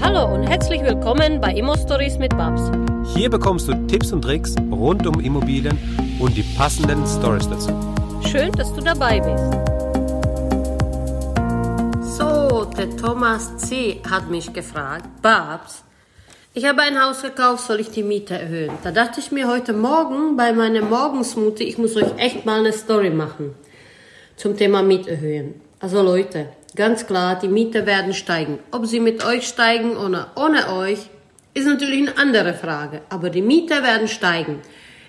Hallo und herzlich willkommen bei Immo Stories mit Babs. Hier bekommst du Tipps und Tricks rund um Immobilien und die passenden Stories dazu. Schön, dass du dabei bist. So, der Thomas C. hat mich gefragt, Babs, ich habe ein Haus gekauft, soll ich die Miete erhöhen? Da dachte ich mir heute Morgen bei meinem Morgensmute, ich muss euch echt mal eine Story machen zum Thema Mieterhöhen. Also Leute, ganz klar, die Miete werden steigen. Ob sie mit euch steigen oder ohne euch, ist natürlich eine andere Frage. Aber die Miete werden steigen.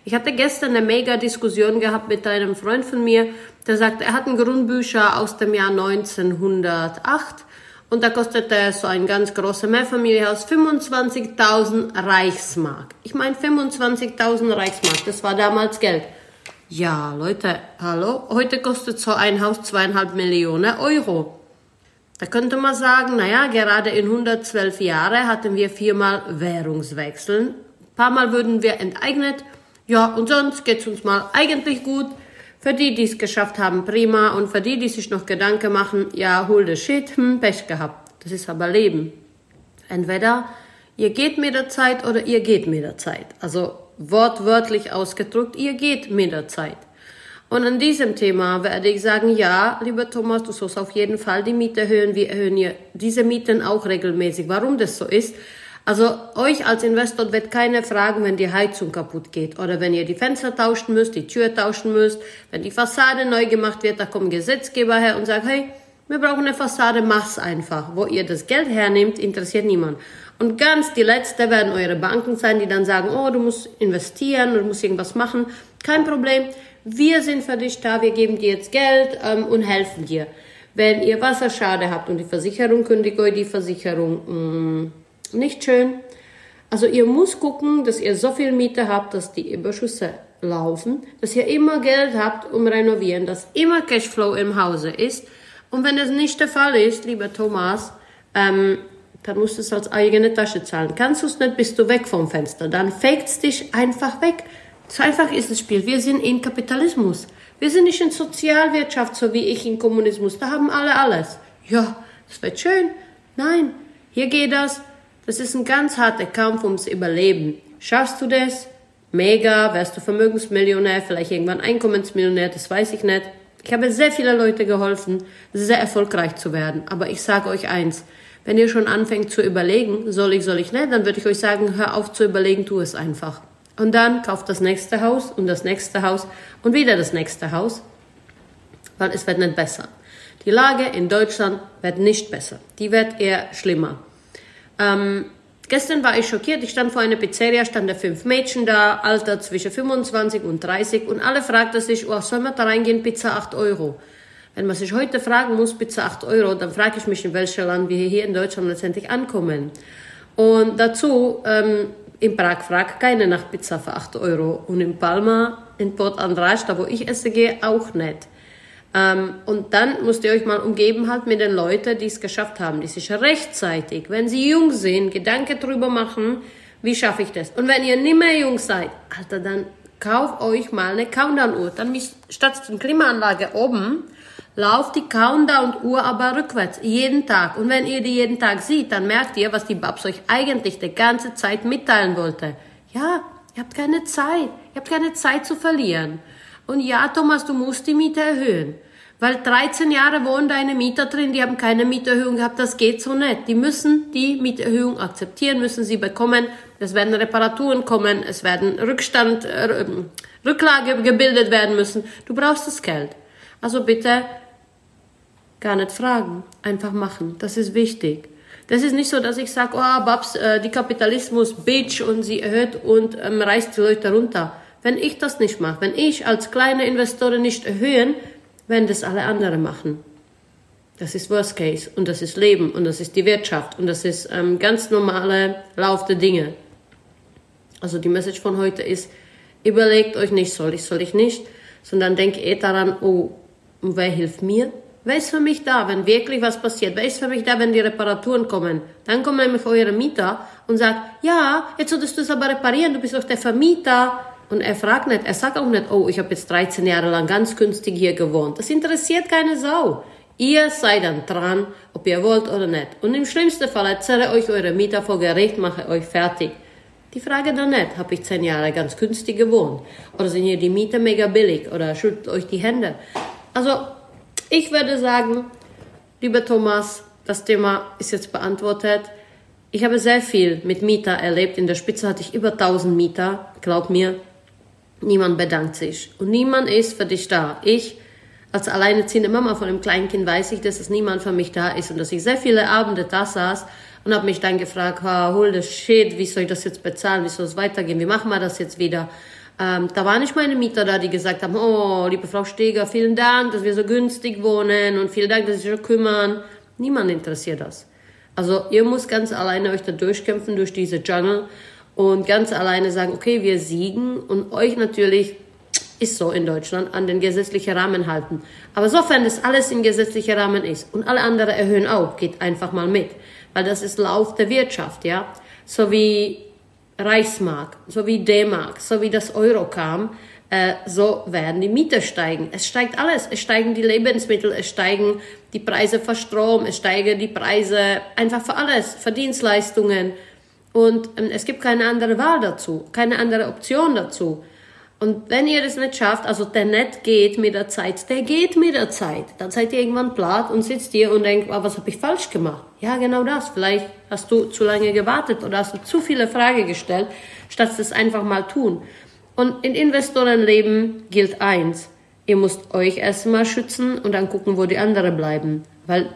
Ich hatte gestern eine mega Diskussion gehabt mit einem Freund von mir, der sagt, er hat ein Grundbücher aus dem Jahr 1908 und da kostete so ein ganz großes Mehrfamilienhaus 25.000 Reichsmark. Ich meine 25.000 Reichsmark, das war damals Geld. Ja, Leute, hallo, heute kostet so ein Haus zweieinhalb Millionen Euro. Da könnte man sagen, naja, gerade in 112 Jahren hatten wir viermal Währungswechseln. Ein paar Mal würden wir enteignet. Ja, und sonst geht's uns mal eigentlich gut. Für die, die es geschafft haben, prima. Und für die, die sich noch Gedanken machen, ja, hol the shit, hm, Pech gehabt. Das ist aber Leben. Entweder ihr geht mit der Zeit oder ihr geht mit der Zeit. Also wortwörtlich ausgedrückt, ihr geht mit der Zeit. Und an diesem Thema werde ich sagen, ja, lieber Thomas, du sollst auf jeden Fall die Miete erhöhen. Wir erhöhen hier diese Mieten auch regelmäßig. Warum das so ist? Also euch als Investor wird keiner fragen, wenn die Heizung kaputt geht oder wenn ihr die Fenster tauschen müsst, die Tür tauschen müsst, wenn die Fassade neu gemacht wird, da kommt Gesetzgeber her und sagt, hey, wir brauchen eine Fassade, mach's einfach. Wo ihr das Geld hernehmt, interessiert niemand. Und ganz die letzte werden eure Banken sein, die dann sagen, oh, du musst investieren, du musst irgendwas machen. Kein Problem. Wir sind für dich da, wir geben dir jetzt Geld ähm, und helfen dir. Wenn ihr Wasserschade habt und die Versicherung kündigt euch die Versicherung, mh, mm, nicht schön. Also ihr müsst gucken, dass ihr so viel Miete habt, dass die Überschüsse laufen, dass ihr immer Geld habt, um renovieren, dass immer Cashflow im Hause ist. Und wenn es nicht der Fall ist, lieber Thomas, ähm, dann musst du es als eigene Tasche zahlen. Kannst du es nicht, bist du weg vom Fenster. Dann fakes dich einfach weg. So einfach ist das Spiel. Wir sind in Kapitalismus. Wir sind nicht in Sozialwirtschaft, so wie ich in Kommunismus. Da haben alle alles. Ja, das wird schön. Nein, hier geht das. Das ist ein ganz harter Kampf ums Überleben. Schaffst du das? Mega, wärst du Vermögensmillionär, vielleicht irgendwann Einkommensmillionär, das weiß ich nicht. Ich habe sehr viele Leute geholfen, sehr erfolgreich zu werden. Aber ich sage euch eins, wenn ihr schon anfängt zu überlegen, soll ich, soll ich nicht, dann würde ich euch sagen, hör auf zu überlegen, tu es einfach. Und dann kauft das nächste Haus und das nächste Haus und wieder das nächste Haus, weil es wird nicht besser. Die Lage in Deutschland wird nicht besser, die wird eher schlimmer. Ähm, gestern war ich schockiert. Ich stand vor einer Pizzeria, standen fünf Mädchen da, Alter zwischen 25 und 30 und alle fragten sich, oh, soll man da reingehen, Pizza 8 Euro? Wenn man sich heute fragen muss, Pizza 8 Euro, dann frage ich mich, in welchem Land wir hier in Deutschland letztendlich ankommen. Und dazu, ähm, in Prag fragt keiner nach Pizza für 8 Euro. Und in Palma, in Port András, da wo ich esse gehe, auch nicht. Ähm, und dann müsst ihr euch mal umgeben halt mit den Leuten, die es geschafft haben, die sich rechtzeitig, wenn sie jung sind, Gedanken drüber machen, wie schaffe ich das? Und wenn ihr nicht mehr jung seid, Alter, dann kauft euch mal eine Countdown-Uhr. Dann statt der Klimaanlage oben, lauft die Countdown-Uhr aber rückwärts, jeden Tag. Und wenn ihr die jeden Tag seht, dann merkt ihr, was die Babs euch eigentlich die ganze Zeit mitteilen wollte. Ja, ihr habt keine Zeit. Ihr habt keine Zeit zu verlieren. Und ja, Thomas, du musst die Miete erhöhen. Weil 13 Jahre wohnen deine Mieter drin, die haben keine Mieterhöhung gehabt, das geht so nicht. Die müssen die Mieterhöhung akzeptieren, müssen sie bekommen. Es werden Reparaturen kommen, es werden Rückstand, äh, Rücklage gebildet werden müssen. Du brauchst das Geld. Also bitte gar nicht fragen, einfach machen. Das ist wichtig. Das ist nicht so, dass ich sage, oh, Babs, äh, die Kapitalismus, Bitch, und sie erhöht und ähm, reißt die Leute runter. Wenn ich das nicht mache, wenn ich als kleine Investorin nicht erhöhen, werden das alle anderen machen. Das ist Worst Case und das ist Leben und das ist die Wirtschaft und das ist ähm, ganz normale Lauf der Dinge. Also die Message von heute ist, überlegt euch nicht, soll ich, soll ich nicht, sondern denkt eh daran, oh, wer hilft mir? Wer ist für mich da, wenn wirklich was passiert? Wer ist für mich da, wenn die Reparaturen kommen? Dann kommen nämlich eure Mieter und sagt, ja, jetzt solltest du es aber reparieren, du bist doch der Vermieter. Und er fragt nicht, er sagt auch nicht, oh, ich habe jetzt 13 Jahre lang ganz günstig hier gewohnt. Das interessiert keine Sau. Ihr seid dann dran, ob ihr wollt oder nicht. Und im schlimmsten Fall zerre euch eure Mieter vor Gericht, mache euch fertig. Die Frage dann nicht, habe ich zehn Jahre ganz günstig gewohnt? Oder sind hier die Mieter mega billig? Oder schüttelt euch die Hände? Also, ich würde sagen, lieber Thomas, das Thema ist jetzt beantwortet. Ich habe sehr viel mit Mieter erlebt. In der Spitze hatte ich über 1000 Mieter. Glaub mir, niemand bedankt sich. Und niemand ist für dich da. Ich, als alleinerziehende Mama von einem kleinen Kind, weiß ich, dass es niemand für mich da ist und dass ich sehr viele Abende da saß und habe mich dann gefragt, hol das shit, wie soll ich das jetzt bezahlen, wie soll es weitergehen, wie machen wir das jetzt wieder? Ähm, da waren nicht meine Mieter da, die gesagt haben, oh, liebe Frau Steger, vielen Dank, dass wir so günstig wohnen und vielen Dank, dass Sie sich kümmern. Niemand interessiert das. Also ihr müsst ganz alleine euch da durchkämpfen durch diese Jungle und ganz alleine sagen, okay, wir siegen und euch natürlich ist so in Deutschland, an den gesetzlichen Rahmen halten. Aber sofern das alles in gesetzlicher Rahmen ist und alle anderen erhöhen auch, geht einfach mal mit weil das ist Lauf der Wirtschaft, ja. So wie Reichsmark, so wie D-Mark, so wie das Euro kam, äh, so werden die Miete steigen. Es steigt alles. Es steigen die Lebensmittel, es steigen die Preise für Strom, es steigen die Preise einfach für alles, für Dienstleistungen. Und ähm, es gibt keine andere Wahl dazu, keine andere Option dazu. Und wenn ihr das nicht schafft, also der nicht geht mit der Zeit, der geht mit der Zeit. Dann seid ihr irgendwann platt und sitzt hier und denkt, oh, was habe ich falsch gemacht? Ja, genau das. Vielleicht hast du zu lange gewartet oder hast du zu viele Fragen gestellt, statt es einfach mal tun. Und in Investorenleben gilt eins. Ihr müsst euch erstmal schützen und dann gucken, wo die anderen bleiben. Weil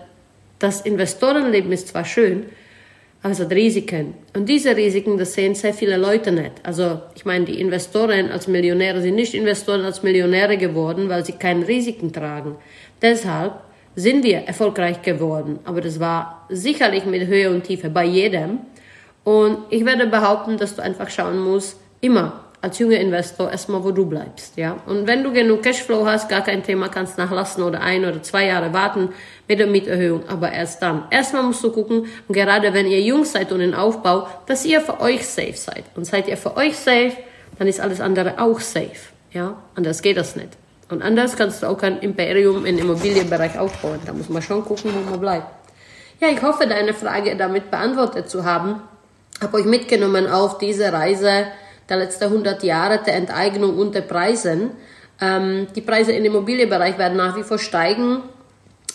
das Investorenleben ist zwar schön, also die Risiken. Und diese Risiken, das sehen sehr viele Leute nicht. Also ich meine, die Investoren als Millionäre sind nicht Investoren als Millionäre geworden, weil sie keine Risiken tragen. Deshalb sind wir erfolgreich geworden. Aber das war sicherlich mit Höhe und Tiefe bei jedem. Und ich werde behaupten, dass du einfach schauen musst, immer als junger Investor erstmal, wo du bleibst, ja. Und wenn du genug Cashflow hast, gar kein Thema, kannst nachlassen oder ein oder zwei Jahre warten mit der Mieterhöhung, aber erst dann. Erstmal musst du gucken, und gerade wenn ihr jung seid und in Aufbau, dass ihr für euch safe seid. Und seid ihr für euch safe, dann ist alles andere auch safe, ja. Anders geht das nicht. Und anders kannst du auch kein Imperium im Immobilienbereich aufbauen. Da muss man schon gucken, wo man bleibt. Ja, ich hoffe, deine Frage damit beantwortet zu haben. Habe euch mitgenommen auf diese Reise der letzten 100 Jahre der Enteignung und der Preisen. Ähm, die Preise im Immobilienbereich werden nach wie vor steigen.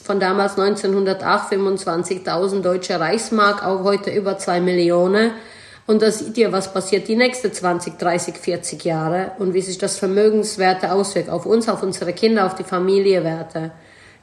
Von damals 1908 25.000 deutsche Reichsmark auf heute über 2 Millionen. Und da seht ihr, was passiert die nächsten 20, 30, 40 Jahre und wie sich das Vermögenswerte auswirkt auf uns, auf unsere Kinder, auf die Familienwerte.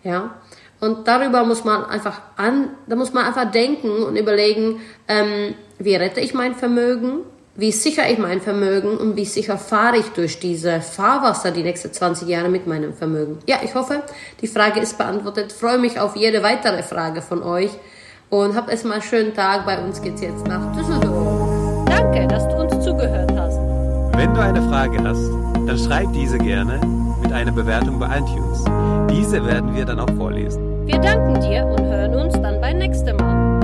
Ja. Und darüber muss man einfach an, da muss man einfach denken und überlegen, ähm, wie rette ich mein Vermögen? Wie sicher ich mein Vermögen und wie sicher fahre ich durch diese Fahrwasser die nächsten 20 Jahre mit meinem Vermögen. Ja, ich hoffe, die Frage ist beantwortet. Ich freue mich auf jede weitere Frage von euch und habt erstmal einen schönen Tag. Bei uns geht's jetzt nach Düsseldorf. Danke, dass du uns zugehört hast. Wenn du eine Frage hast, dann schreib diese gerne mit einer Bewertung bei iTunes. Diese werden wir dann auch vorlesen. Wir danken dir und hören uns dann beim nächsten Mal.